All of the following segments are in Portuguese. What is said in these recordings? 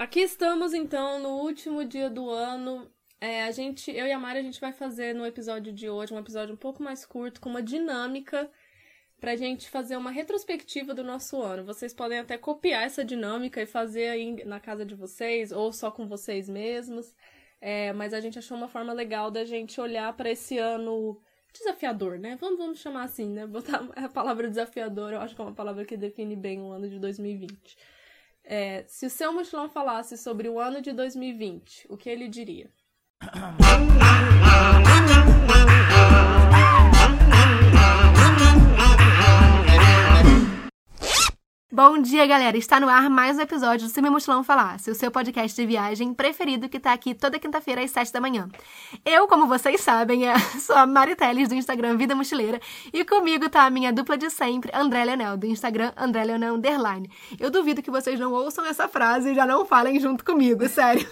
Aqui estamos então no último dia do ano. É, a gente, eu e a Mari, a gente vai fazer no episódio de hoje um episódio um pouco mais curto, com uma dinâmica pra gente fazer uma retrospectiva do nosso ano. Vocês podem até copiar essa dinâmica e fazer aí na casa de vocês ou só com vocês mesmos. É, mas a gente achou uma forma legal da gente olhar para esse ano desafiador, né? Vamos, vamos chamar assim, né? Botar a palavra desafiador, eu acho que é uma palavra que define bem o ano de 2020. É, se o seu mochilão falasse sobre o ano de 2020, o que ele diria? Bom dia, galera! Está no ar mais um episódio do Se Meu Mochilão Falasse, o seu podcast de viagem preferido que tá aqui toda quinta-feira às 7 da manhã. Eu, como vocês sabem, é, sou a Mariteles do Instagram Vida Mochileira e comigo tá a minha dupla de sempre, André Leonel, do Instagram André Leonel Underline. Eu duvido que vocês não ouçam essa frase e já não falem junto comigo, sério.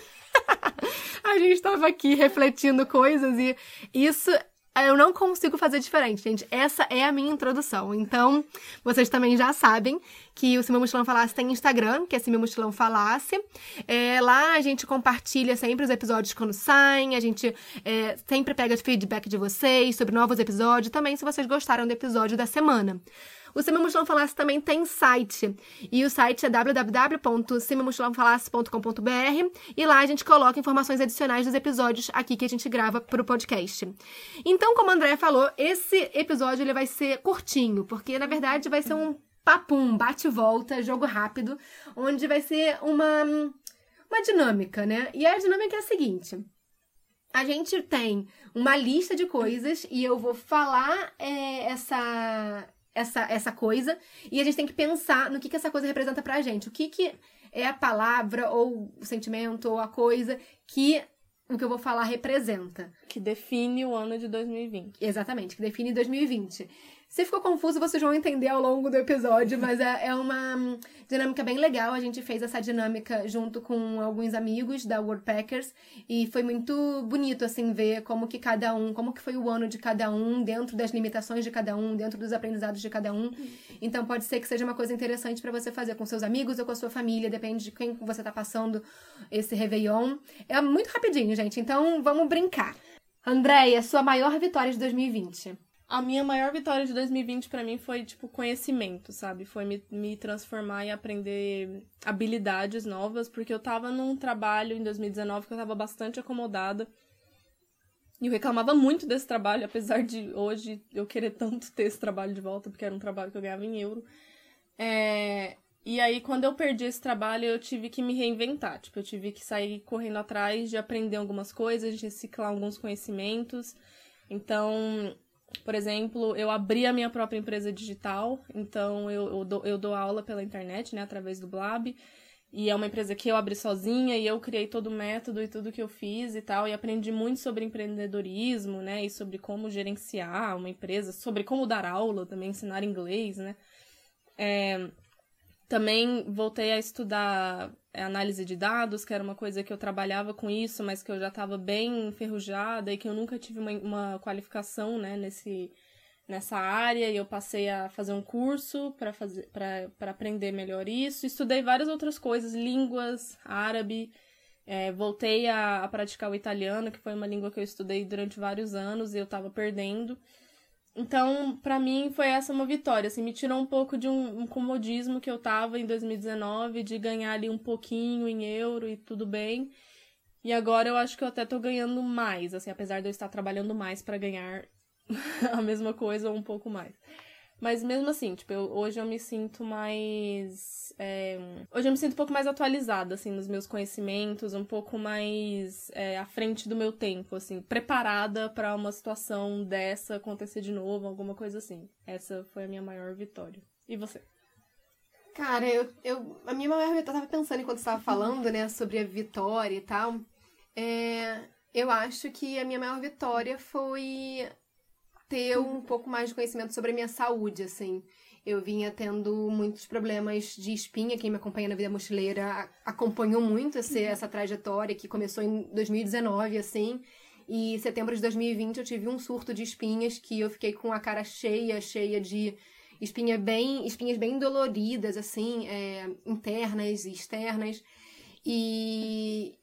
a gente estava aqui refletindo coisas e isso eu não consigo fazer diferente, gente. Essa é a minha introdução. Então, vocês também já sabem que o Se Meu Mochilão Falasse tem Instagram, que é Se Meu Mochilão Falasse. É, lá a gente compartilha sempre os episódios quando saem, a gente é, sempre pega feedback de vocês sobre novos episódios, também se vocês gostaram do episódio da semana. O Se Meu Mochilão Falasse também tem site. E o site é www.sememochilãofalasse.com.br e lá a gente coloca informações adicionais dos episódios aqui que a gente grava para o podcast. Então, como a Andrea falou, esse episódio ele vai ser curtinho, porque na verdade vai ser um papum, bate-volta, jogo rápido, onde vai ser uma, uma dinâmica, né? E a dinâmica é a seguinte. A gente tem uma lista de coisas e eu vou falar é, essa, essa, essa coisa e a gente tem que pensar no que, que essa coisa representa pra gente. O que, que é a palavra ou o sentimento ou a coisa que o que eu vou falar representa. Que define o ano de 2020. Exatamente, que define 2020. Se ficou confuso, vocês vão entender ao longo do episódio, mas é, é uma dinâmica bem legal. A gente fez essa dinâmica junto com alguns amigos da Wordpackers e foi muito bonito, assim, ver como que cada um, como que foi o ano de cada um, dentro das limitações de cada um, dentro dos aprendizados de cada um. Então pode ser que seja uma coisa interessante para você fazer com seus amigos ou com a sua família, depende de quem você tá passando esse Réveillon. É muito rapidinho, gente, então vamos brincar. Andréia, sua maior vitória de 2020? A minha maior vitória de 2020 para mim foi, tipo, conhecimento, sabe? Foi me, me transformar e aprender habilidades novas, porque eu tava num trabalho em 2019 que eu tava bastante acomodada. E eu reclamava muito desse trabalho, apesar de hoje eu querer tanto ter esse trabalho de volta, porque era um trabalho que eu ganhava em euro. É... E aí, quando eu perdi esse trabalho, eu tive que me reinventar. Tipo, eu tive que sair correndo atrás de aprender algumas coisas, de reciclar alguns conhecimentos. Então, por exemplo, eu abri a minha própria empresa digital, então eu, eu, dou, eu dou aula pela internet, né, através do Blab. E é uma empresa que eu abri sozinha e eu criei todo o método e tudo que eu fiz e tal. E aprendi muito sobre empreendedorismo, né? E sobre como gerenciar uma empresa, sobre como dar aula também, ensinar inglês, né? É, também voltei a estudar análise de dados, que era uma coisa que eu trabalhava com isso, mas que eu já estava bem enferrujada e que eu nunca tive uma, uma qualificação né, nesse, nessa área. E eu passei a fazer um curso para aprender melhor isso. Estudei várias outras coisas, línguas, árabe. É, voltei a, a praticar o italiano, que foi uma língua que eu estudei durante vários anos e eu estava perdendo. Então, para mim, foi essa uma vitória, assim, me tirou um pouco de um, um, comodismo que eu tava em 2019, de ganhar ali um pouquinho em euro e tudo bem. E agora eu acho que eu até tô ganhando mais, assim, apesar de eu estar trabalhando mais para ganhar a mesma coisa ou um pouco mais. Mas mesmo assim, tipo, eu, hoje eu me sinto mais. É, hoje eu me sinto um pouco mais atualizada, assim, nos meus conhecimentos, um pouco mais é, à frente do meu tempo, assim, preparada para uma situação dessa acontecer de novo, alguma coisa assim. Essa foi a minha maior vitória. E você? Cara, eu, eu a minha maior vitória, eu tava pensando enquanto estava falando, né, sobre a vitória e tal. É, eu acho que a minha maior vitória foi ter um pouco mais de conhecimento sobre a minha saúde, assim. Eu vinha tendo muitos problemas de espinha. Quem me acompanha na vida mochileira acompanhou muito essa, essa trajetória que começou em 2019, assim. E setembro de 2020 eu tive um surto de espinhas que eu fiquei com a cara cheia, cheia de espinha bem, espinhas bem doloridas, assim, é, internas e externas. E,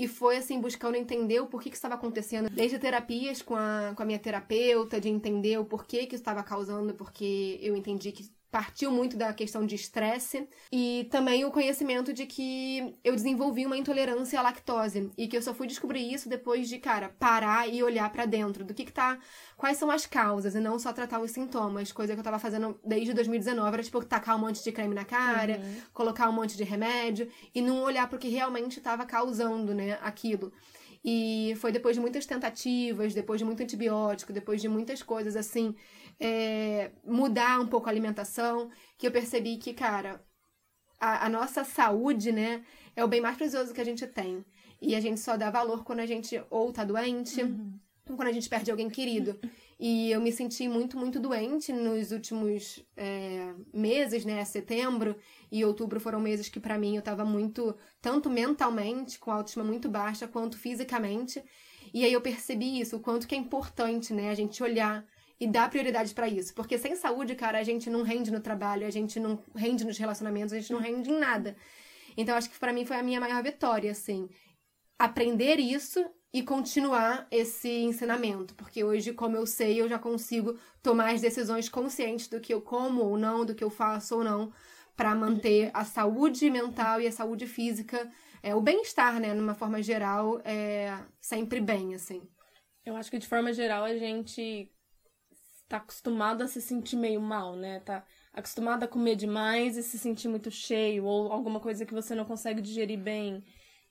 e foi assim, buscando entender o porquê que estava acontecendo, desde terapias com a, com a minha terapeuta, de entender o porquê que estava causando, porque eu entendi que partiu muito da questão de estresse e também o conhecimento de que eu desenvolvi uma intolerância à lactose e que eu só fui descobrir isso depois de, cara, parar e olhar para dentro do que que tá, quais são as causas e não só tratar os sintomas, coisa que eu tava fazendo desde 2019, era tipo tacar um monte de creme na cara, uhum. colocar um monte de remédio e não olhar pro que realmente estava causando, né, aquilo. E foi depois de muitas tentativas, depois de muito antibiótico, depois de muitas coisas assim, é, mudar um pouco a alimentação, que eu percebi que, cara, a, a, nossa saúde, né, é o bem mais precioso que a gente tem. E a gente só dá valor quando a gente ou tá doente, uhum. ou quando a gente perde alguém querido. E eu me senti muito, muito doente nos últimos é, meses, né? Setembro e outubro foram meses que para mim eu tava muito, tanto mentalmente, com a autoestima muito baixa, quanto fisicamente. E aí eu percebi isso, o quanto que é importante, né? A gente olhar e dar prioridade para isso. Porque sem saúde, cara, a gente não rende no trabalho, a gente não rende nos relacionamentos, a gente não rende em nada. Então, acho que para mim foi a minha maior vitória, assim. Aprender isso e continuar esse ensinamento. Porque hoje, como eu sei, eu já consigo tomar as decisões conscientes do que eu como ou não, do que eu faço ou não, para manter a saúde mental e a saúde física, é, o bem-estar, né, numa forma geral, é, sempre bem, assim. Eu acho que de forma geral a gente tá acostumado a se sentir meio mal, né? Tá acostumado a comer demais e se sentir muito cheio, ou alguma coisa que você não consegue digerir bem.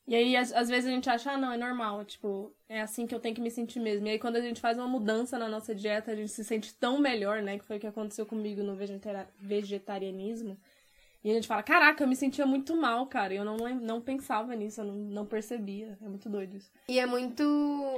E aí, às, vezes, a gente acha, ah, não, é normal, tipo, é assim que eu tenho que me sentir mesmo. E aí, quando a gente faz uma mudança na nossa dieta, a gente se sente tão melhor, né? Que foi o que aconteceu comigo no vegetarianismo. E a gente fala, caraca, eu me sentia muito mal, cara. Eu não, não pensava nisso, eu não, não percebia. É muito doido isso. E é muito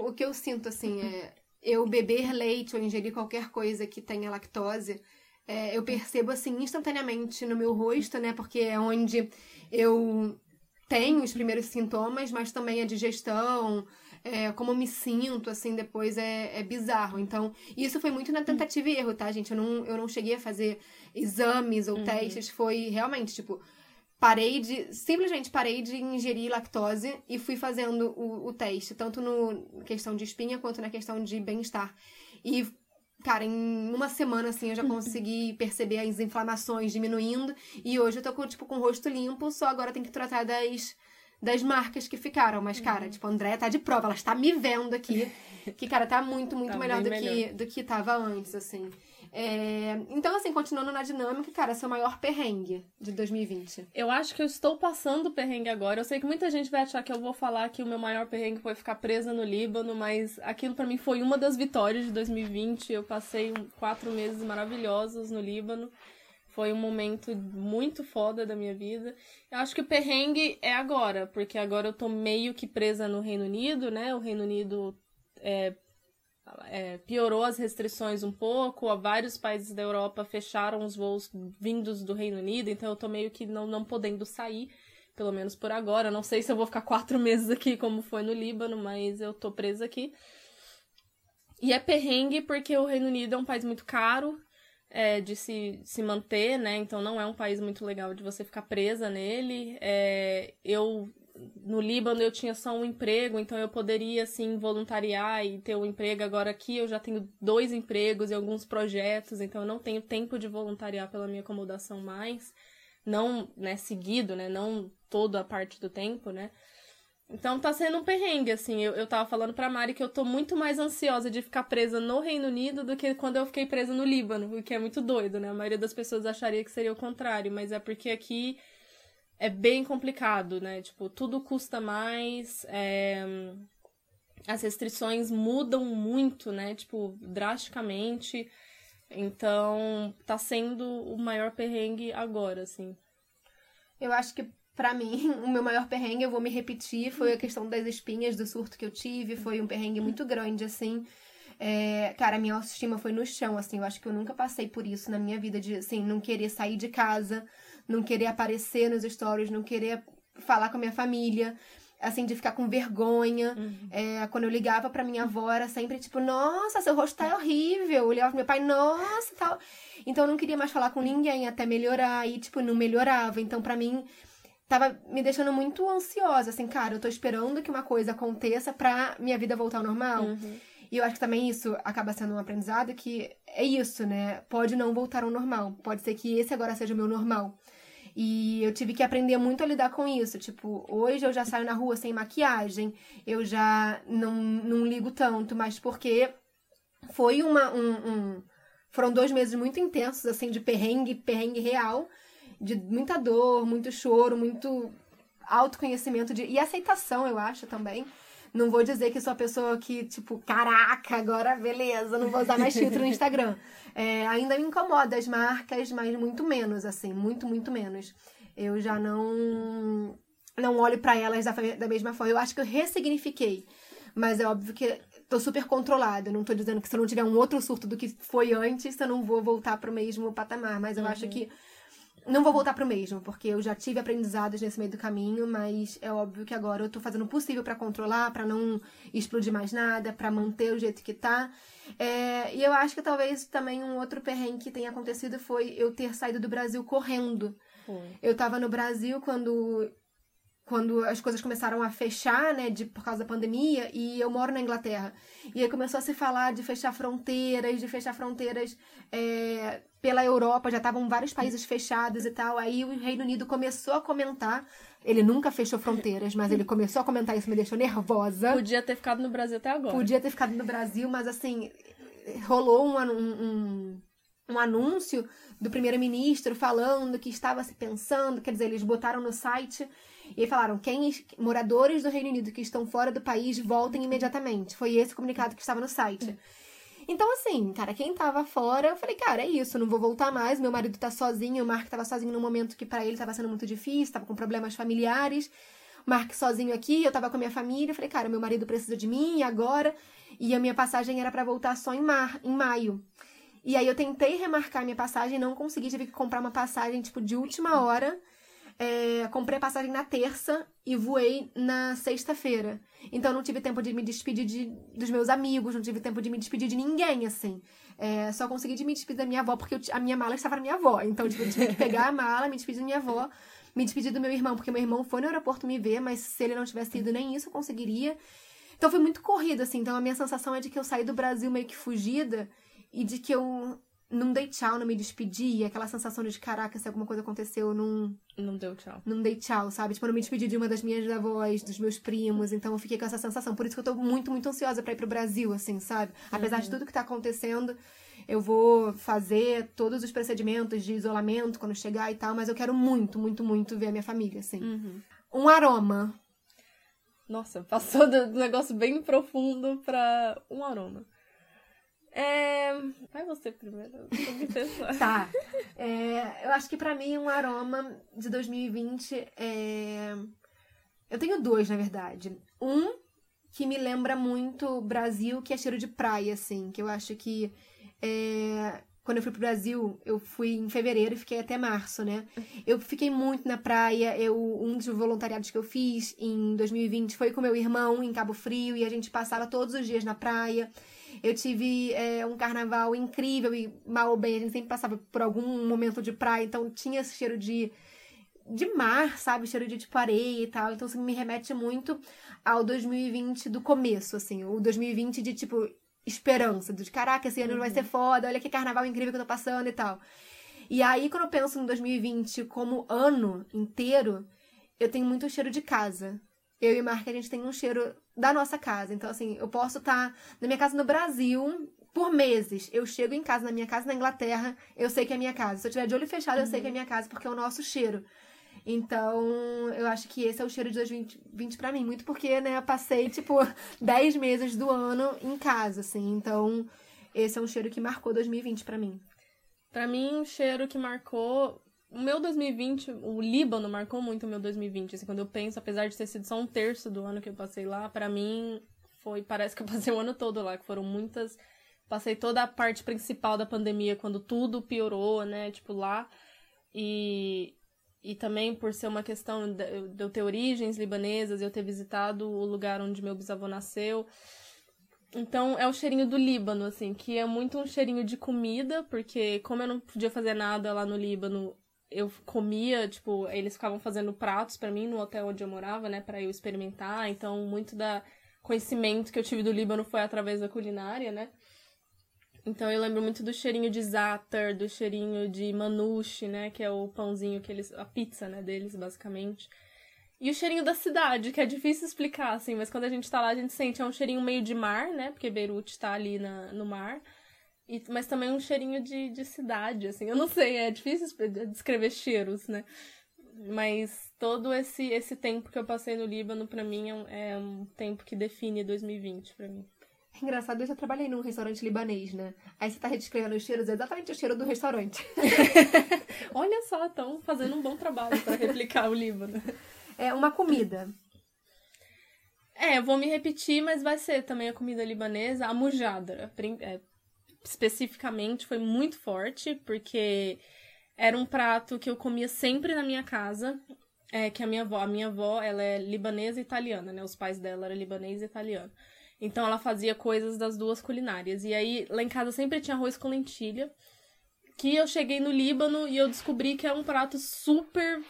o que eu sinto, assim, é eu beber leite ou ingerir qualquer coisa que tenha lactose, é, eu percebo assim instantaneamente no meu rosto, né? Porque é onde eu tenho os primeiros sintomas, mas também a digestão, é, como eu me sinto, assim, depois é, é bizarro. Então, isso foi muito na tentativa e erro, tá, gente? Eu não, eu não cheguei a fazer exames ou uhum. testes, foi realmente, tipo, parei de. Simplesmente parei de ingerir lactose e fui fazendo o, o teste, tanto no questão de espinha quanto na questão de bem-estar. E, cara, em uma semana, assim, eu já consegui perceber as inflamações diminuindo. E hoje eu tô com, tipo, com o rosto limpo, só agora tem que tratar das. Das marcas que ficaram, mas, cara, uhum. tipo, a Andréia tá de prova, ela está me vendo aqui. Que, cara, tá muito, muito tá melhor, do, melhor. Que, do que tava antes, assim. É... Então, assim, continuando na dinâmica, cara, seu maior perrengue de 2020. Eu acho que eu estou passando perrengue agora. Eu sei que muita gente vai achar que eu vou falar que o meu maior perrengue foi ficar presa no Líbano, mas aquilo para mim foi uma das vitórias de 2020. Eu passei quatro meses maravilhosos no Líbano. Foi um momento muito foda da minha vida. Eu acho que o perrengue é agora, porque agora eu tô meio que presa no Reino Unido, né? O Reino Unido é, é, piorou as restrições um pouco, vários países da Europa fecharam os voos vindos do Reino Unido, então eu tô meio que não, não podendo sair, pelo menos por agora. Não sei se eu vou ficar quatro meses aqui, como foi no Líbano, mas eu tô presa aqui. E é perrengue porque o Reino Unido é um país muito caro é, de se, se manter, né? Então não é um país muito legal de você ficar presa nele. É, eu no Líbano eu tinha só um emprego, então eu poderia assim voluntariar e ter um emprego. Agora aqui eu já tenho dois empregos e alguns projetos, então eu não tenho tempo de voluntariar pela minha acomodação mais, não, né, seguido, né, não toda a parte do tempo, né? Então tá sendo um perrengue, assim. Eu, eu tava falando pra Mari que eu tô muito mais ansiosa de ficar presa no Reino Unido do que quando eu fiquei presa no Líbano, o que é muito doido, né? A maioria das pessoas acharia que seria o contrário, mas é porque aqui é bem complicado, né? Tipo, tudo custa mais, é... as restrições mudam muito, né? Tipo, drasticamente. Então, tá sendo o maior perrengue agora, assim. Eu acho que para mim, o meu maior perrengue, eu vou me repetir, foi a questão das espinhas do surto que eu tive. Foi um perrengue muito grande, assim. É, cara, minha autoestima foi no chão, assim. Eu acho que eu nunca passei por isso na minha vida, de, assim, não querer sair de casa, não querer aparecer nos stories, não querer falar com a minha família, assim, de ficar com vergonha. Uhum. É, quando eu ligava pra minha avó, era sempre tipo, nossa, seu rosto tá horrível. Eu olhava pro meu pai, nossa, tal. Então eu não queria mais falar com ninguém até melhorar. E, tipo, não melhorava. Então, pra mim, tava me deixando muito ansiosa, assim, cara, eu tô esperando que uma coisa aconteça pra minha vida voltar ao normal. Uhum. E eu acho que também isso acaba sendo um aprendizado que é isso, né? Pode não voltar ao normal. Pode ser que esse agora seja o meu normal. E eu tive que aprender muito a lidar com isso. Tipo, hoje eu já saio na rua sem maquiagem, eu já não, não ligo tanto, mas porque foi uma. Um, um, foram dois meses muito intensos, assim, de perrengue, perrengue real, de muita dor, muito choro, muito autoconhecimento de, e aceitação, eu acho também. Não vou dizer que sou a pessoa que, tipo, caraca, agora beleza, não vou usar mais filtro no Instagram. É, ainda me incomoda as marcas, mas muito menos, assim, muito, muito menos. Eu já não não olho para elas da, da mesma forma. Eu acho que eu ressignifiquei. Mas é óbvio que tô super controlada. Não tô dizendo que se eu não tiver um outro surto do que foi antes, eu não vou voltar pro mesmo patamar. Mas eu uhum. acho que não vou voltar pro mesmo, porque eu já tive aprendizados nesse meio do caminho, mas é óbvio que agora eu tô fazendo o possível para controlar, para não explodir mais nada, para manter o jeito que tá. É, e eu acho que talvez também um outro perrengue que tenha acontecido foi eu ter saído do Brasil correndo. Foi. Eu tava no Brasil quando quando as coisas começaram a fechar, né, de, por causa da pandemia, e eu moro na Inglaterra. E aí começou a se falar de fechar fronteiras, de fechar fronteiras é, pela Europa, já estavam vários países fechados e tal. Aí o Reino Unido começou a comentar. Ele nunca fechou fronteiras, mas ele começou a comentar isso, me deixou nervosa. Podia ter ficado no Brasil até agora. Podia ter ficado no Brasil, mas assim, rolou um, um, um anúncio do primeiro-ministro falando que estava se pensando, quer dizer, eles botaram no site e falaram: quem moradores do Reino Unido que estão fora do país voltem imediatamente. Foi esse o comunicado que estava no site. Então, assim, cara, quem tava fora, eu falei, cara, é isso, não vou voltar mais. Meu marido tá sozinho, o Mark tava sozinho num momento que para ele tava sendo muito difícil, tava com problemas familiares. O Mark sozinho aqui, eu tava com a minha família. Eu falei, cara, meu marido precisa de mim agora. E a minha passagem era para voltar só em, mar, em maio. E aí eu tentei remarcar minha passagem, não consegui, tive que comprar uma passagem, tipo, de última hora. É, comprei a passagem na terça e voei na sexta-feira. Então não tive tempo de me despedir de, dos meus amigos, não tive tempo de me despedir de ninguém, assim. É, só consegui de me despedir da minha avó, porque eu, a minha mala estava na minha avó. Então tipo, eu tive que pegar a mala, me despedir da minha avó, me despedir do meu irmão, porque meu irmão foi no aeroporto me ver, mas se ele não tivesse ido, nem isso eu conseguiria. Então foi muito corrido, assim. Então a minha sensação é de que eu saí do Brasil meio que fugida e de que eu não dei tchau, não me despedi. Aquela sensação de caraca, se alguma coisa aconteceu, não. Não deu tchau. Não dei tchau, sabe? Tipo, eu não me despedi de uma das minhas avós, dos meus primos. Então eu fiquei com essa sensação. Por isso que eu tô muito, muito ansiosa pra ir pro Brasil, assim, sabe? Apesar uhum. de tudo que tá acontecendo, eu vou fazer todos os procedimentos de isolamento quando chegar e tal. Mas eu quero muito, muito, muito ver a minha família, assim. Uhum. Um aroma. Nossa, passou do negócio bem profundo pra um aroma. É... Vai você primeiro, tá. É, eu acho que para mim um aroma de 2020 é. Eu tenho dois, na verdade. Um que me lembra muito Brasil, que é cheiro de praia, assim. Que eu acho que. É... Quando eu fui pro Brasil, eu fui em fevereiro e fiquei até março, né? Eu fiquei muito na praia. Eu, um dos voluntariados que eu fiz em 2020 foi com meu irmão em Cabo Frio e a gente passava todos os dias na praia. Eu tive é, um carnaval incrível e mal ou bem, a gente sempre passava por algum momento de praia, então tinha esse cheiro de, de mar, sabe? Cheiro de tipo areia e tal. Então, assim, me remete muito ao 2020 do começo, assim. O 2020 de tipo esperança, de caraca, esse ano uhum. vai ser foda, olha que carnaval incrível que eu tô passando e tal. E aí, quando eu penso no 2020 como ano inteiro, eu tenho muito cheiro de casa. Eu e Mark, a gente tem um cheiro da nossa casa. Então, assim, eu posso estar tá na minha casa no Brasil por meses. Eu chego em casa, na minha casa na Inglaterra, eu sei que é minha casa. Se eu tiver de olho fechado, eu sei que é minha casa, porque é o nosso cheiro. Então, eu acho que esse é o cheiro de 2020 para mim. Muito porque, né, eu passei, tipo, 10 meses do ano em casa, assim. Então, esse é um cheiro que marcou 2020 para mim. Para mim, um cheiro que marcou o meu 2020, o Líbano marcou muito o meu 2020. Assim, quando eu penso, apesar de ter sido só um terço do ano que eu passei lá, para mim foi, parece que eu passei o ano todo lá, que foram muitas. Passei toda a parte principal da pandemia, quando tudo piorou, né? Tipo, lá. E, e também por ser uma questão de eu ter origens libanesas, eu ter visitado o lugar onde meu bisavô nasceu. Então é o cheirinho do Líbano, assim, que é muito um cheirinho de comida, porque como eu não podia fazer nada lá no Líbano, eu comia, tipo, eles ficavam fazendo pratos para mim no hotel onde eu morava, né, para eu experimentar. Então, muito da conhecimento que eu tive do Líbano foi através da culinária, né? Então eu lembro muito do cheirinho de za'atar, do cheirinho de manouche, né, que é o pãozinho que eles, a pizza, né, deles basicamente. E o cheirinho da cidade, que é difícil explicar, assim, mas quando a gente tá lá, a gente sente é um cheirinho meio de mar, né? Porque Beirute tá ali na, no mar. E, mas também um cheirinho de, de cidade, assim. Eu não sei, é difícil descrever cheiros, né? Mas todo esse, esse tempo que eu passei no Líbano, para mim, é um, é um tempo que define 2020 para mim. É engraçado, eu já trabalhei num restaurante libanês, né? Aí você tá redescrevendo os cheiros, é exatamente o cheiro do restaurante. Olha só, estão fazendo um bom trabalho para replicar o Líbano. É uma comida. É, eu vou me repetir, mas vai ser também a comida libanesa, a mujadra. É, especificamente foi muito forte, porque era um prato que eu comia sempre na minha casa. É, que a minha avó, a minha avó, ela é libanesa e italiana, né? Os pais dela eram libanês e italiano. Então ela fazia coisas das duas culinárias. E aí, lá em casa sempre tinha arroz com lentilha. Que eu cheguei no Líbano e eu descobri que é um prato super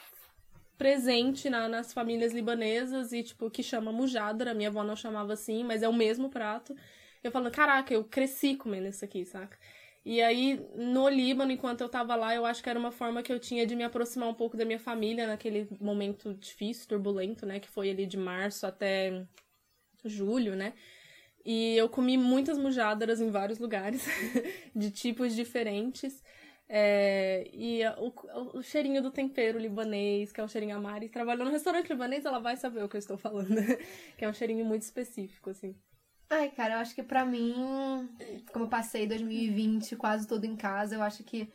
presente na, nas famílias libanesas e, tipo, que chama mujadra. Minha avó não chamava assim, mas é o mesmo prato. Eu falo, caraca, eu cresci comendo isso aqui, saca? E aí, no Líbano, enquanto eu tava lá, eu acho que era uma forma que eu tinha de me aproximar um pouco da minha família naquele momento difícil, turbulento, né? Que foi ali de março até julho, né? E eu comi muitas mujadaras em vários lugares, de tipos diferentes. É, e o, o, cheirinho do tempero libanês, que é um cheirinho a Mari, trabalhou no restaurante libanês, ela vai saber o que eu estou falando. que é um cheirinho muito específico, assim. Ai, cara, eu acho que pra mim, como eu passei 2020 quase todo em casa, eu acho que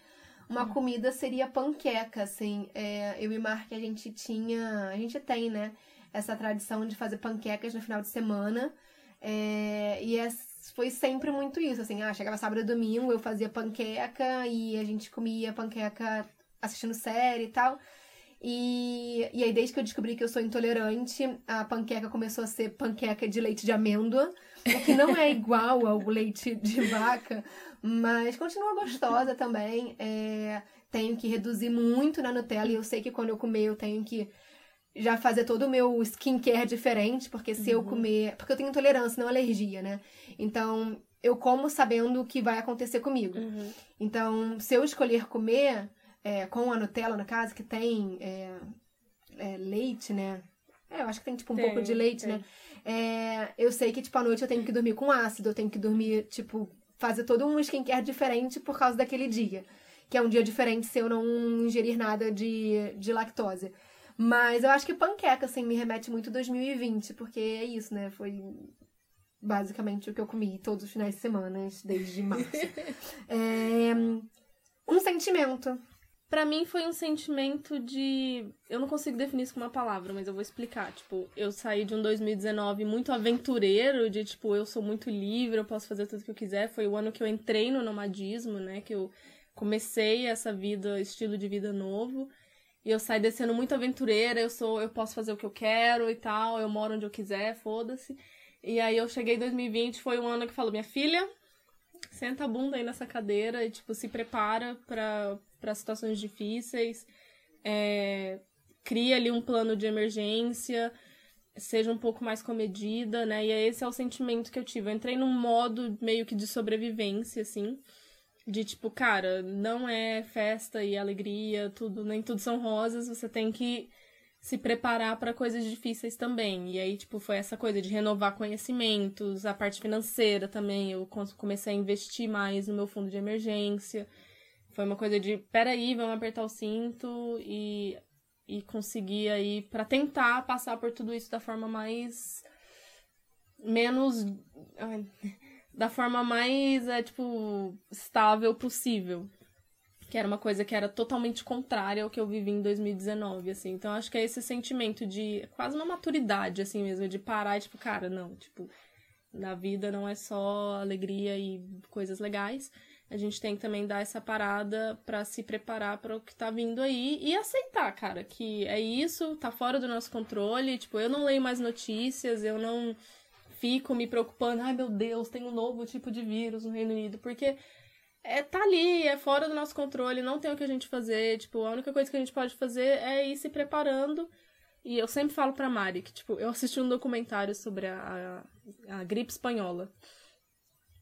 uma comida seria panqueca, assim. É, eu e Mark, a gente tinha. A gente tem, né? Essa tradição de fazer panquecas no final de semana. É, e é, foi sempre muito isso, assim, ah, chegava sábado e domingo, eu fazia panqueca e a gente comia panqueca assistindo série e tal. E, e aí, desde que eu descobri que eu sou intolerante, a panqueca começou a ser panqueca de leite de amêndoa, o que não é igual ao leite de vaca, mas continua gostosa também. É, tenho que reduzir muito na Nutella e eu sei que quando eu comer eu tenho que já fazer todo o meu skincare diferente, porque se uhum. eu comer. Porque eu tenho intolerância, não alergia, né? Então, eu como sabendo o que vai acontecer comigo. Uhum. Então, se eu escolher comer é, com a Nutella, na casa, que tem é, é, leite, né? É, eu acho que tem, tipo, um tem, pouco de leite, tem. né? É, eu sei que, tipo, à noite eu tenho que dormir com ácido, eu tenho que dormir, tipo, fazer todo um skincare diferente por causa daquele dia. Que é um dia diferente se eu não ingerir nada de, de lactose. Mas eu acho que panqueca, assim, me remete muito a 2020, porque é isso, né? Foi basicamente o que eu comi todos os finais de semana desde março. é... Um sentimento. Para mim foi um sentimento de. Eu não consigo definir isso com uma palavra, mas eu vou explicar. Tipo, eu saí de um 2019 muito aventureiro, de tipo, eu sou muito livre, eu posso fazer tudo que eu quiser. Foi o ano que eu entrei no nomadismo, né? Que eu comecei essa vida, estilo de vida novo. E eu saí descendo muito aventureira, eu sou, eu posso fazer o que eu quero e tal, eu moro onde eu quiser, foda-se. E aí eu cheguei em 2020, foi um ano que falou, minha filha, senta a bunda aí nessa cadeira e, tipo, se prepara para situações difíceis, é, cria ali um plano de emergência, seja um pouco mais comedida, né? E esse é o sentimento que eu tive. Eu entrei num modo meio que de sobrevivência, assim. De tipo, cara, não é festa e alegria, tudo, nem tudo são rosas, você tem que se preparar para coisas difíceis também. E aí, tipo, foi essa coisa de renovar conhecimentos, a parte financeira também. Eu comecei a investir mais no meu fundo de emergência. Foi uma coisa de, peraí, vamos apertar o cinto e, e conseguir aí, para tentar passar por tudo isso da forma mais. menos da forma mais, é, tipo, estável possível. Que era uma coisa que era totalmente contrária ao que eu vivi em 2019, assim. Então, acho que é esse sentimento de quase uma maturidade, assim mesmo, de parar e, tipo, cara, não, tipo, na vida não é só alegria e coisas legais. A gente tem que também dar essa parada para se preparar para o que tá vindo aí e aceitar, cara, que é isso, tá fora do nosso controle. Tipo, eu não leio mais notícias, eu não fico me preocupando, ai meu Deus, tem um novo tipo de vírus no Reino Unido, porque é, tá ali, é fora do nosso controle, não tem o que a gente fazer. Tipo, a única coisa que a gente pode fazer é ir se preparando. E eu sempre falo pra Mari que, tipo, eu assisti um documentário sobre a, a, a gripe espanhola.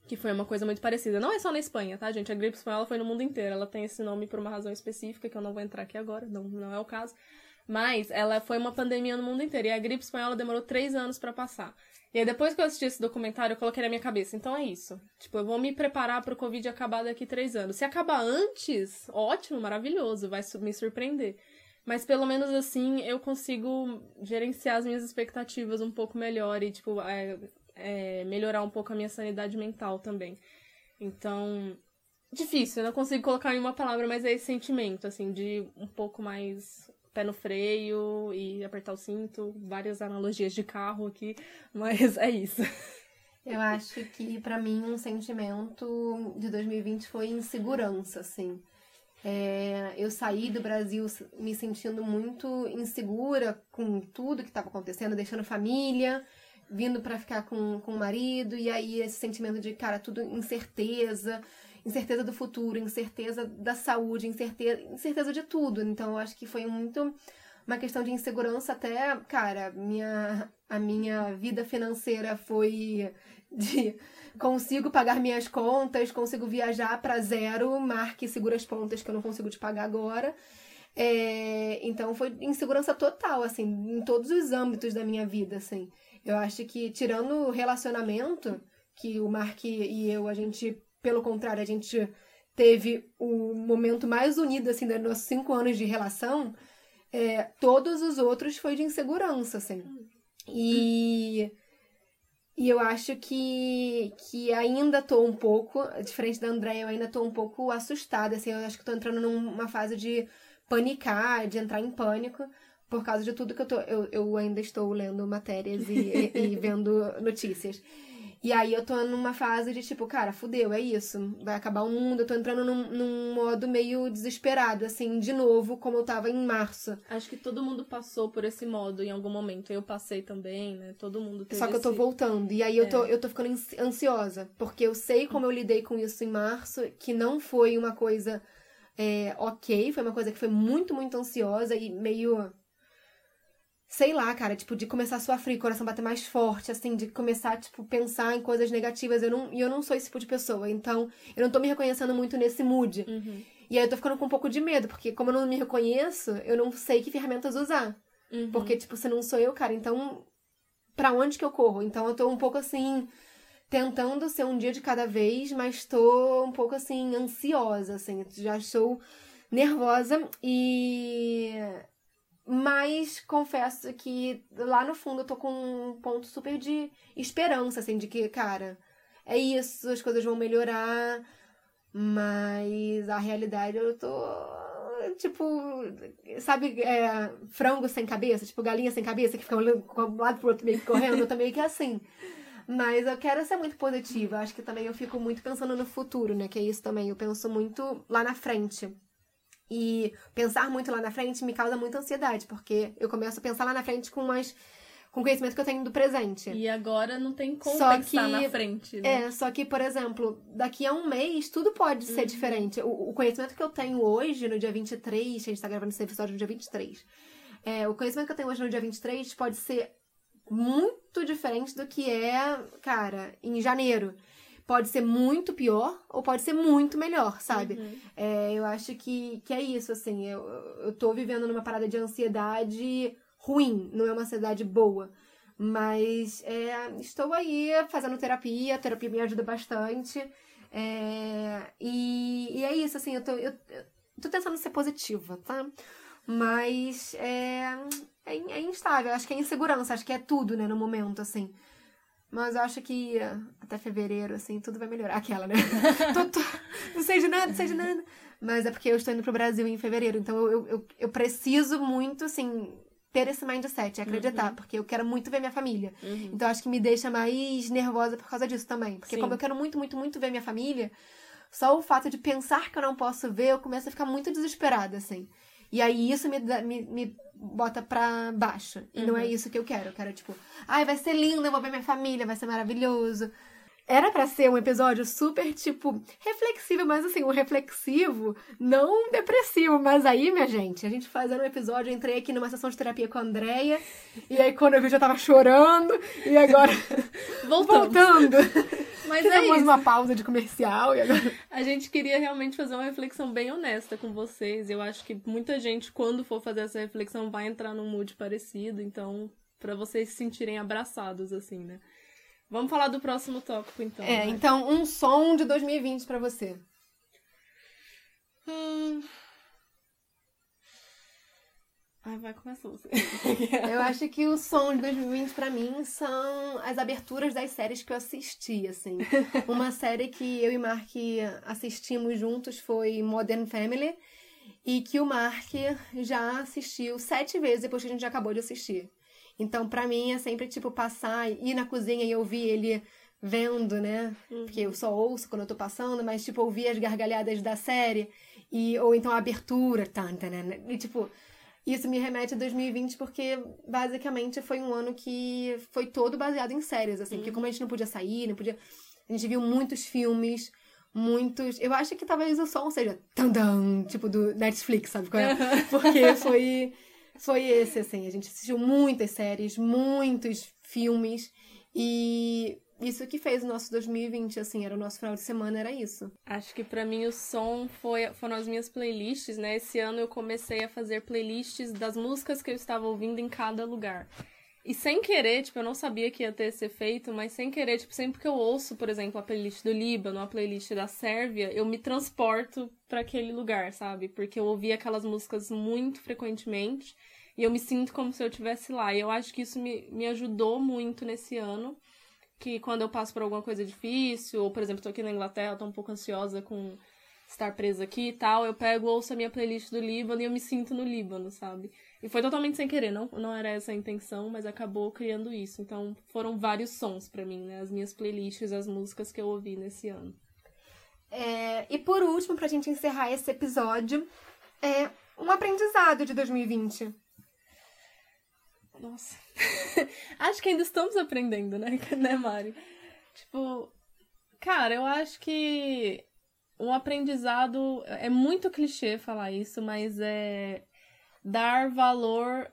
Que foi uma coisa muito parecida. Não é só na Espanha, tá, gente? A gripe espanhola foi no mundo inteiro. Ela tem esse nome por uma razão específica que eu não vou entrar aqui agora, não, não é o caso. Mas ela foi uma pandemia no mundo inteiro. E a gripe espanhola demorou três anos para passar. E aí, depois que eu assisti esse documentário, eu coloquei na minha cabeça. Então é isso. Tipo, eu vou me preparar pro Covid acabar daqui três anos. Se acabar antes, ótimo, maravilhoso, vai me surpreender. Mas pelo menos assim eu consigo gerenciar as minhas expectativas um pouco melhor e, tipo, é, é, melhorar um pouco a minha sanidade mental também. Então, difícil, eu não consigo colocar em uma palavra, mas é esse sentimento, assim, de um pouco mais pé no freio e apertar o cinto, várias analogias de carro aqui, mas é isso. Eu acho que para mim um sentimento de 2020 foi insegurança, assim. É, eu saí do Brasil me sentindo muito insegura com tudo que estava acontecendo, deixando família, vindo para ficar com, com o marido, e aí esse sentimento de, cara, tudo incerteza, incerteza do futuro, incerteza da saúde, incerteza, incerteza de tudo. Então eu acho que foi muito uma questão de insegurança até, cara, minha, a minha vida financeira foi de consigo pagar minhas contas, consigo viajar para zero, marque segura as pontas que eu não consigo te pagar agora. É, então foi insegurança total, assim, em todos os âmbitos da minha vida, assim. Eu acho que tirando o relacionamento, que o Mark e eu, a gente pelo contrário, a gente teve o momento mais unido, assim, dos nossos cinco anos de relação, é, todos os outros foi de insegurança, assim. E, e eu acho que, que ainda tô um pouco, diferente da Andréia, eu ainda tô um pouco assustada, assim, eu acho que tô entrando numa fase de panicar, de entrar em pânico, por causa de tudo que eu tô. Eu, eu ainda estou lendo matérias e, e, e vendo notícias. E aí eu tô numa fase de tipo, cara, fudeu, é isso. Vai acabar o mundo. Eu tô entrando num, num modo meio desesperado, assim, de novo, como eu tava em março. Acho que todo mundo passou por esse modo em algum momento. Eu passei também, né? Todo mundo teve Só que esse... eu tô voltando. E aí eu, tô, é. eu tô ficando ansiosa. Porque eu sei como eu lidei com isso em março, que não foi uma coisa é, ok. Foi uma coisa que foi muito, muito ansiosa e meio sei lá, cara, tipo, de começar a sofrer, coração bater mais forte, assim, de começar, tipo, pensar em coisas negativas. Eu não, e eu não sou esse tipo de pessoa, então eu não tô me reconhecendo muito nesse mood. Uhum. E aí eu tô ficando com um pouco de medo, porque como eu não me reconheço, eu não sei que ferramentas usar. Uhum. Porque, tipo, se não sou eu, cara, então para onde que eu corro? Então eu tô um pouco assim, tentando ser um dia de cada vez, mas tô um pouco assim, ansiosa, assim, já estou nervosa e mas confesso que lá no fundo eu tô com um ponto super de esperança, assim, de que, cara, é isso, as coisas vão melhorar, mas a realidade eu tô. Tipo, sabe, é, frango sem cabeça, tipo galinha sem cabeça, que fica olhando um lado pro outro meio que correndo, eu tô meio que assim. Mas eu quero ser muito positiva. Acho que também eu fico muito pensando no futuro, né? Que é isso também. Eu penso muito lá na frente. E pensar muito lá na frente me causa muita ansiedade, porque eu começo a pensar lá na frente com mais com o conhecimento que eu tenho do presente. E agora não tem como só pensar que, na frente, né? É, só que, por exemplo, daqui a um mês tudo pode uhum. ser diferente. O, o, conhecimento que eu tenho hoje, no dia 23, a gente tá gravando esse episódio no dia 23. É, o conhecimento que eu tenho hoje no dia 23 pode ser muito diferente do que é, cara, em janeiro pode ser muito pior ou pode ser muito melhor, sabe? Uhum. É, eu acho que, que é isso, assim. Eu, eu tô vivendo numa parada de ansiedade ruim, não é uma ansiedade boa. Mas é, estou aí fazendo terapia, a terapia me ajuda bastante. É, e, e, é isso, assim, eu tô, eu, eu tô tentando ser positiva, tá? Mas é, é, é instável, acho que é insegurança, acho que é tudo, né, no momento, assim. Mas eu acho que até fevereiro, assim, tudo vai melhorar. Aquela, né? tô, tô, não sei de nada, não sei de nada. Mas é porque eu estou indo pro Brasil em fevereiro. Então eu, eu, eu preciso muito, assim, ter esse mindset, acreditar. Uhum. Porque eu quero muito ver minha família. Uhum. Então acho que me deixa mais nervosa por causa disso também. Porque Sim. como eu quero muito, muito, muito ver minha família, só o fato de pensar que eu não posso ver, eu começo a ficar muito desesperada, assim. E aí isso me, me, me bota pra baixo. E uhum. não é uhum. isso que eu quero. Eu quero, tipo, ai, vai ser lindo, eu vou ver minha família, vai ser maravilhoso. era para ser um episódio super, tipo, reflexivo, mas assim, um reflexivo, não depressivo. Mas aí, minha gente, a gente fazendo um episódio, eu entrei aqui numa sessão de terapia com a Andrea, e aí quando eu vi, eu já tava chorando, e agora. Voltamos. Voltando. Mas é Fizemos isso. uma pausa de comercial e agora. A gente queria realmente fazer uma reflexão bem honesta com vocês. Eu acho que muita gente, quando for fazer essa reflexão, vai entrar num mood parecido. Então, pra vocês se sentirem abraçados, assim, né? Vamos falar do próximo tópico, então. É, vai. então, um som de 2020 pra você. Hum... Ai, vai, começa você. Eu acho que o som de 2020 pra mim são as aberturas das séries que eu assisti, assim. Uma série que eu e Mark assistimos juntos foi Modern Family e que o Mark já assistiu sete vezes depois que a gente já acabou de assistir. Então, pra mim é sempre tipo passar, ir na cozinha e ouvir ele vendo, né? Porque eu só ouço quando eu tô passando, mas tipo ouvir as gargalhadas da série e ou então a abertura, tan, tan, tan, e tipo isso me remete a 2020 porque basicamente foi um ano que foi todo baseado em séries, assim, porque como a gente não podia sair, não podia, a gente viu muitos filmes, muitos, eu acho que talvez o som seja tan, tan, tipo do Netflix, sabe qual é? Porque foi foi esse assim, a gente assistiu muitas séries, muitos filmes e isso que fez o nosso 2020, assim, era o nosso final de semana, era isso. Acho que pra mim o som foi, foram as minhas playlists, né? Esse ano eu comecei a fazer playlists das músicas que eu estava ouvindo em cada lugar. E sem querer, tipo, eu não sabia que ia ter esse efeito, mas sem querer, tipo, sempre que eu ouço, por exemplo, a playlist do Líbano, a playlist da Sérvia, eu me transporto para aquele lugar, sabe? Porque eu ouvi aquelas músicas muito frequentemente e eu me sinto como se eu estivesse lá. E eu acho que isso me, me ajudou muito nesse ano que quando eu passo por alguma coisa difícil, ou por exemplo, tô aqui na Inglaterra, tô um pouco ansiosa com estar presa aqui e tal, eu pego, ouço a minha playlist do Líbano e eu me sinto no Líbano, sabe? E foi totalmente sem querer, não, não era essa a intenção, mas acabou criando isso. Então foram vários sons pra mim, né? As minhas playlists, as músicas que eu ouvi nesse ano. É, e por último, pra gente encerrar esse episódio, é um aprendizado de 2020. Nossa. acho que ainda estamos aprendendo, né, né, Mari? Tipo, cara, eu acho que um aprendizado é muito clichê falar isso, mas é dar valor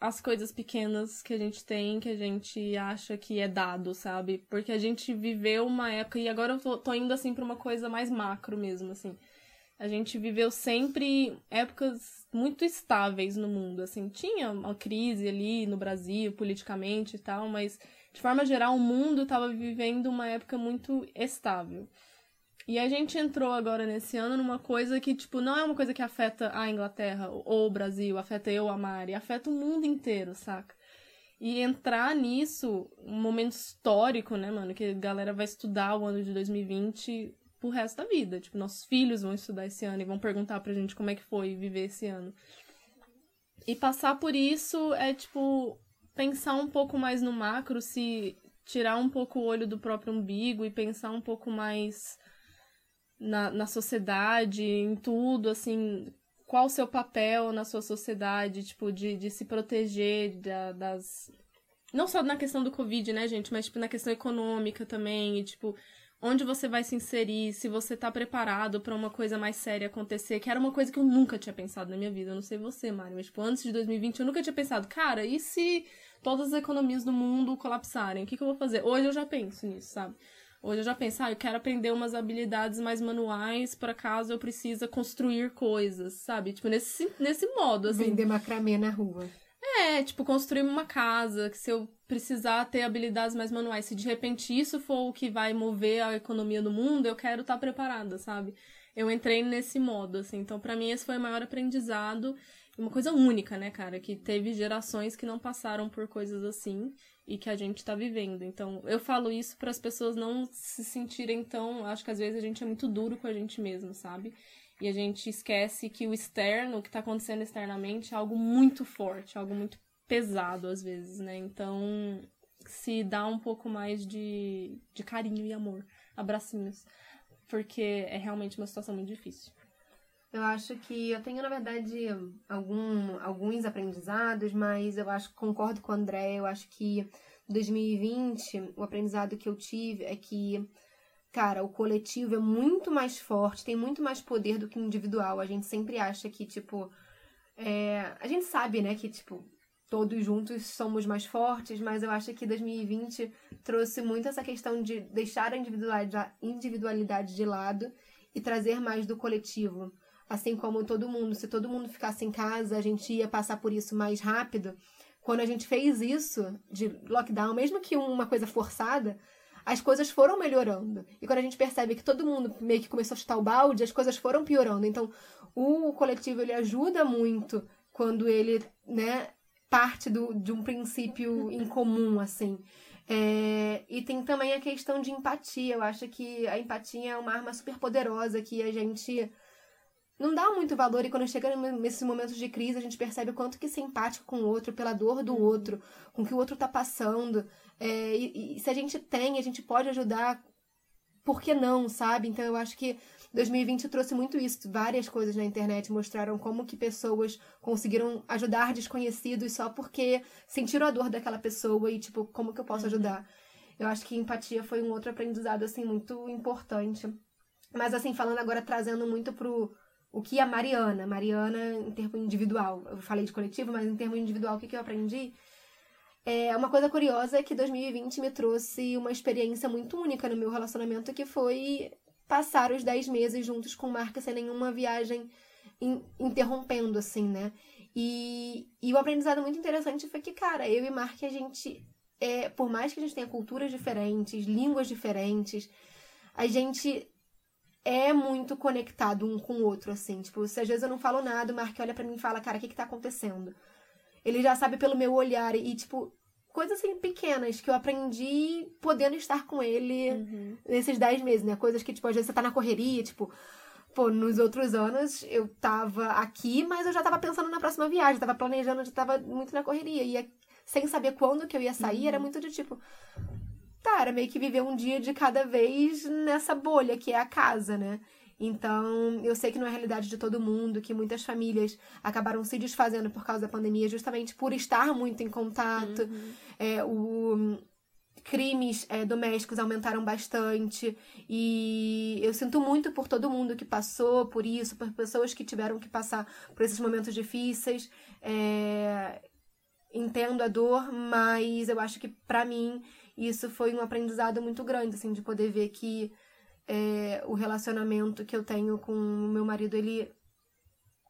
às coisas pequenas que a gente tem, que a gente acha que é dado, sabe? Porque a gente viveu uma época, e agora eu tô, tô indo assim pra uma coisa mais macro mesmo, assim. A gente viveu sempre épocas muito estáveis no mundo, assim. Tinha uma crise ali no Brasil, politicamente e tal, mas de forma geral o mundo estava vivendo uma época muito estável. E a gente entrou agora nesse ano numa coisa que, tipo, não é uma coisa que afeta a Inglaterra ou o Brasil, afeta eu, a Mari, afeta o mundo inteiro, saca? E entrar nisso, um momento histórico, né, mano, que a galera vai estudar o ano de 2020 pro resto da vida. Tipo, nossos filhos vão estudar esse ano e vão perguntar pra gente como é que foi viver esse ano. E passar por isso é, tipo, pensar um pouco mais no macro, se tirar um pouco o olho do próprio umbigo e pensar um pouco mais na, na sociedade, em tudo, assim, qual o seu papel na sua sociedade, tipo, de, de se proteger da, das. Não só na questão do Covid, né, gente, mas, tipo, na questão econômica também, e, tipo, onde você vai se inserir, se você tá preparado para uma coisa mais séria acontecer, que era uma coisa que eu nunca tinha pensado na minha vida. Eu não sei você, Mário, mas tipo, antes de 2020 eu nunca tinha pensado, cara, e se todas as economias do mundo colapsarem? O que, que eu vou fazer? Hoje eu já penso nisso, sabe? Hoje eu já penso, ah, eu quero aprender umas habilidades mais manuais para caso eu precisa construir coisas, sabe? Tipo, nesse, nesse modo, assim. Vender macramê na rua. É, tipo, construir uma casa, que se eu precisar ter habilidades mais manuais, se de repente isso for o que vai mover a economia do mundo, eu quero estar preparada, sabe? Eu entrei nesse modo, assim. Então, para mim, esse foi o maior aprendizado. Uma coisa única, né, cara? Que teve gerações que não passaram por coisas assim e que a gente tá vivendo. Então, eu falo isso para as pessoas não se sentirem tão. Acho que às vezes a gente é muito duro com a gente mesmo, sabe? E a gente esquece que o externo, o que tá acontecendo externamente, é algo muito forte, algo muito pesado às vezes, né? Então, se dá um pouco mais de, de carinho e amor, abracinhos, porque é realmente uma situação muito difícil. Eu acho que eu tenho, na verdade, algum, alguns aprendizados, mas eu acho concordo com o André. Eu acho que 2020, o aprendizado que eu tive é que, cara, o coletivo é muito mais forte, tem muito mais poder do que o individual. A gente sempre acha que, tipo. É... A gente sabe, né, que, tipo, todos juntos somos mais fortes, mas eu acho que 2020 trouxe muito essa questão de deixar a individualidade, de lado e trazer mais do coletivo. Assim como todo mundo, se todo mundo ficasse em casa, a gente ia passar por isso mais rápido. Quando a gente fez isso de lockdown, mesmo que uma coisa forçada, as coisas foram melhorando. E quando a gente percebe que todo mundo meio que começou a chutar o balde, as coisas foram piorando. Então, o coletivo ele ajuda muito quando ele, né, parte do, de um princípio em comum, assim. É, e tem também a questão de empatia. Eu acho que a empatia é uma arma super poderosa que a gente não dá muito valor e quando chega nesses momentos de crise a gente percebe o quanto que ser empático com o outro, pela dor do outro, com o que o outro tá passando. É, e, e se a gente tem, a gente pode ajudar, por que não, sabe? Então eu acho que 2020 trouxe muito isso. Várias coisas na internet mostraram como que pessoas conseguiram ajudar desconhecidos só porque sentiram a dor daquela pessoa e, tipo, como que eu posso uhum. ajudar? Eu acho que empatia foi um outro aprendizado, assim, muito importante. Mas, assim, falando agora, trazendo muito pro o que a Mariana, Mariana em termo individual, eu falei de coletivo, mas em termo individual, o que, que eu aprendi? É, uma coisa curiosa é que 2020 me trouxe uma experiência muito única no meu relacionamento, que foi passar os 10 meses juntos com Marca sem nenhuma viagem in, interrompendo, assim, né? E, e o aprendizado muito interessante foi que, cara, eu e Mark, a gente, é, por mais que a gente tenha culturas diferentes, línguas diferentes, a gente é muito conectado um com o outro, assim. Tipo, se às vezes eu não falo nada, o Mark olha para mim e fala, cara, o que que tá acontecendo? Ele já sabe pelo meu olhar e, tipo, coisas assim pequenas que eu aprendi podendo estar com ele uhum. nesses 10 meses, né? Coisas que, tipo, às vezes você tá na correria, tipo, pô, nos outros anos eu tava aqui, mas eu já tava pensando na próxima viagem, tava planejando, já tava muito na correria. E sem saber quando que eu ia sair, uhum. era muito de tipo. Tá, era meio que viver um dia de cada vez nessa bolha que é a casa, né? Então, eu sei que não é a realidade de todo mundo, que muitas famílias acabaram se desfazendo por causa da pandemia, justamente por estar muito em contato. Uhum. É, o crimes é, domésticos aumentaram bastante e eu sinto muito por todo mundo que passou por isso, por pessoas que tiveram que passar por esses momentos difíceis. É, entendo a dor, mas eu acho que para mim isso foi um aprendizado muito grande, assim, de poder ver que é, o relacionamento que eu tenho com o meu marido, ele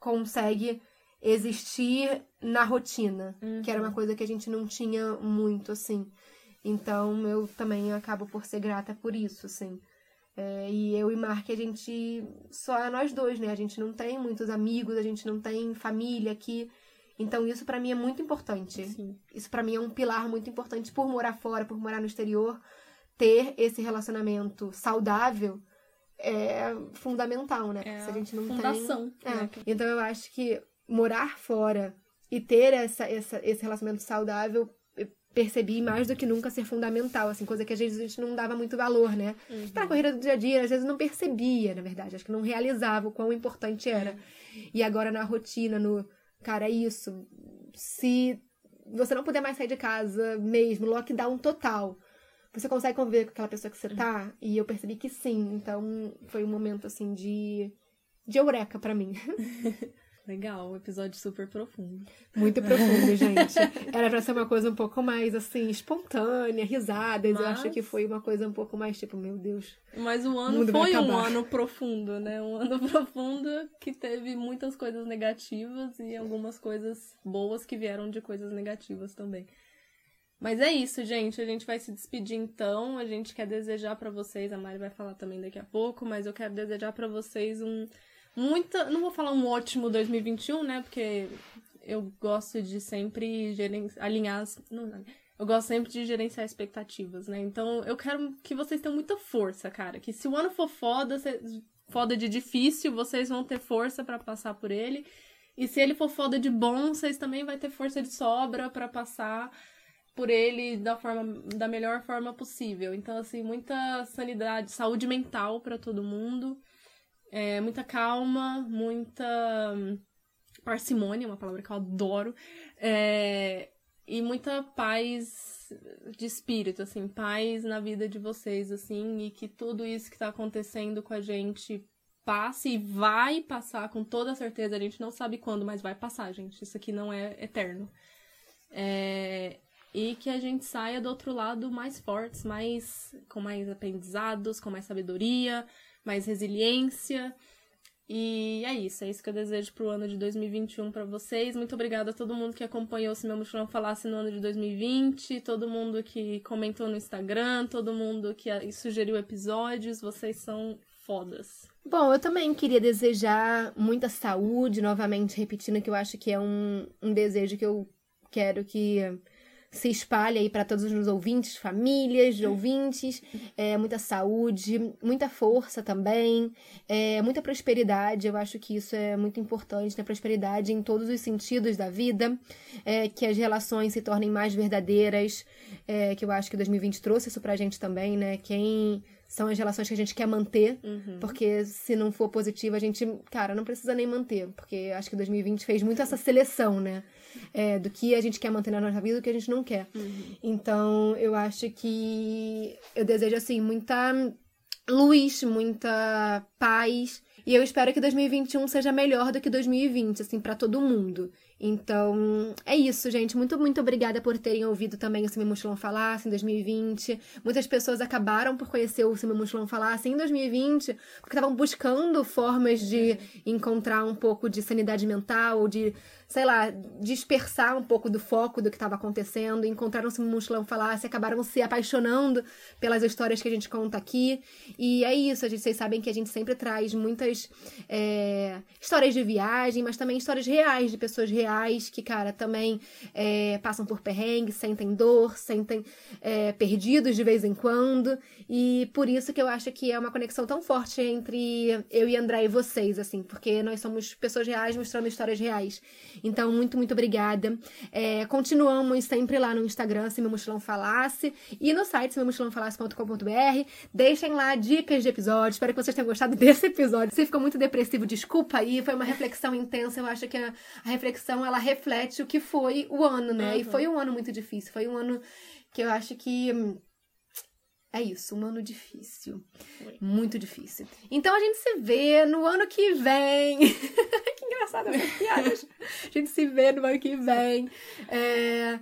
consegue existir na rotina, uhum. que era uma coisa que a gente não tinha muito, assim. Então, eu também acabo por ser grata por isso, assim. É, e eu e Mark, a gente só é nós dois, né? A gente não tem muitos amigos, a gente não tem família aqui. Então, isso para mim é muito importante. Sim. Isso para mim é um pilar muito importante por morar fora, por morar no exterior ter esse relacionamento saudável é fundamental, né? É Se a gente não fundação, tem. É. Então eu acho que morar fora e ter essa, essa, esse relacionamento saudável percebi mais do que nunca ser fundamental, assim, coisa que às vezes a gente não dava muito valor, né? Uhum. Na corrida do dia a dia, às vezes não percebia, na verdade, acho que não realizava o quão importante era. Uhum. E agora na rotina, no cara, é isso. Se você não puder mais sair de casa mesmo, lockdown total, você consegue conviver com aquela pessoa que você tá? E eu percebi que sim. Então, foi um momento, assim, de... De eureka para mim. Legal, um episódio super profundo. Muito profundo, gente. Era pra ser uma coisa um pouco mais, assim, espontânea, risadas. Mas... Eu acho que foi uma coisa um pouco mais, tipo, meu Deus. Mas o ano o foi um ano profundo, né? Um ano profundo que teve muitas coisas negativas e algumas coisas boas que vieram de coisas negativas também. Mas é isso, gente. A gente vai se despedir então. A gente quer desejar para vocês, a Mari vai falar também daqui a pouco, mas eu quero desejar para vocês um muita, não vou falar um ótimo 2021, né? Porque eu gosto de sempre alinhar as, não, eu gosto sempre de gerenciar expectativas, né? Então eu quero que vocês tenham muita força, cara. Que se o ano for foda, foda de difícil, vocês vão ter força para passar por ele. E se ele for foda de bom, vocês também vai ter força de sobra para passar por ele da forma da melhor forma possível. Então assim, muita sanidade, saúde mental para todo mundo, é, muita calma, muita parcimônia, uma palavra que eu adoro. É, e muita paz de espírito, assim, paz na vida de vocês, assim, e que tudo isso que tá acontecendo com a gente passe e vai passar com toda certeza. A gente não sabe quando, mas vai passar, gente. Isso aqui não é eterno. É... E que a gente saia do outro lado mais fortes, mais com mais aprendizados, com mais sabedoria, mais resiliência. E é isso, é isso que eu desejo pro ano de 2021 para vocês. Muito obrigada a todo mundo que acompanhou Se Meu Mochilão Falasse no ano de 2020, todo mundo que comentou no Instagram, todo mundo que sugeriu episódios, vocês são fodas. Bom, eu também queria desejar muita saúde, novamente repetindo que eu acho que é um, um desejo que eu quero que se espalhe aí para todos os ouvintes, famílias de ouvintes, é, muita saúde, muita força também, é, muita prosperidade. Eu acho que isso é muito importante, né? Prosperidade em todos os sentidos da vida, é, que as relações se tornem mais verdadeiras, é, que eu acho que 2020 trouxe isso pra gente também, né? Quem são as relações que a gente quer manter, uhum. porque se não for positiva, a gente, cara, não precisa nem manter, porque acho que 2020 fez muito essa seleção, né? É, do que a gente quer manter na nossa vida e do que a gente não quer. Uhum. Então, eu acho que eu desejo, assim, muita luz, muita paz. E eu espero que 2021 seja melhor do que 2020, assim, para todo mundo. Então, é isso, gente. Muito, muito obrigada por terem ouvido também o Cime Mochilão Falar em 2020. Muitas pessoas acabaram por conhecer o Cime Mochilão Falar em 2020, porque estavam buscando formas de encontrar um pouco de sanidade mental, de sei lá, dispersar um pouco do foco do que estava acontecendo, encontraram-se um mochilão falasse, acabaram se apaixonando pelas histórias que a gente conta aqui. E é isso, a gente, vocês sabem que a gente sempre traz muitas é, histórias de viagem, mas também histórias reais, de pessoas reais que, cara, também é, passam por perrengue, sentem dor, sentem é, perdidos de vez em quando. E por isso que eu acho que é uma conexão tão forte entre eu e André e vocês, assim, porque nós somos pessoas reais mostrando histórias reais. Então, muito, muito obrigada. É, continuamos sempre lá no Instagram, se meu mochilão falasse, e no site, se meu mochilão falasse.com.br. Deixem lá dicas de episódios. Espero que vocês tenham gostado desse episódio. Se ficou muito depressivo, desculpa aí. Foi uma reflexão intensa. Eu acho que a, a reflexão ela reflete o que foi o ano, né? Uhum. E foi um ano muito difícil. Foi um ano que eu acho que é isso, um ano difícil. Foi. Muito difícil. Então a gente se vê no ano que vem. que engraçado essas piadas. a gente se vê no ano que vem. É,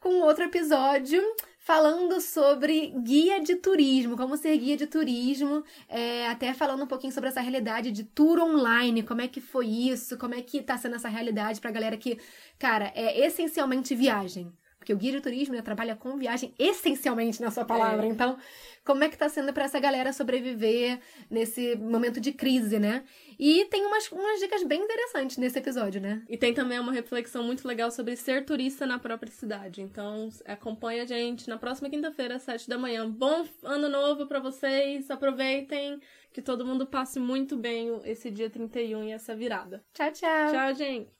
com outro episódio falando sobre guia de turismo, como ser guia de turismo, é, até falando um pouquinho sobre essa realidade de tour online, como é que foi isso, como é que tá sendo essa realidade pra galera que, cara, é essencialmente viagem. Porque o guia de turismo né, trabalha com viagem essencialmente na sua palavra. É. Então, como é que tá sendo para essa galera sobreviver nesse momento de crise, né? E tem umas, umas dicas bem interessantes nesse episódio, né? E tem também uma reflexão muito legal sobre ser turista na própria cidade. Então, acompanha a gente na próxima quinta-feira, às sete da manhã. Bom ano novo para vocês, aproveitem, que todo mundo passe muito bem esse dia 31 e essa virada. Tchau, tchau. Tchau, gente.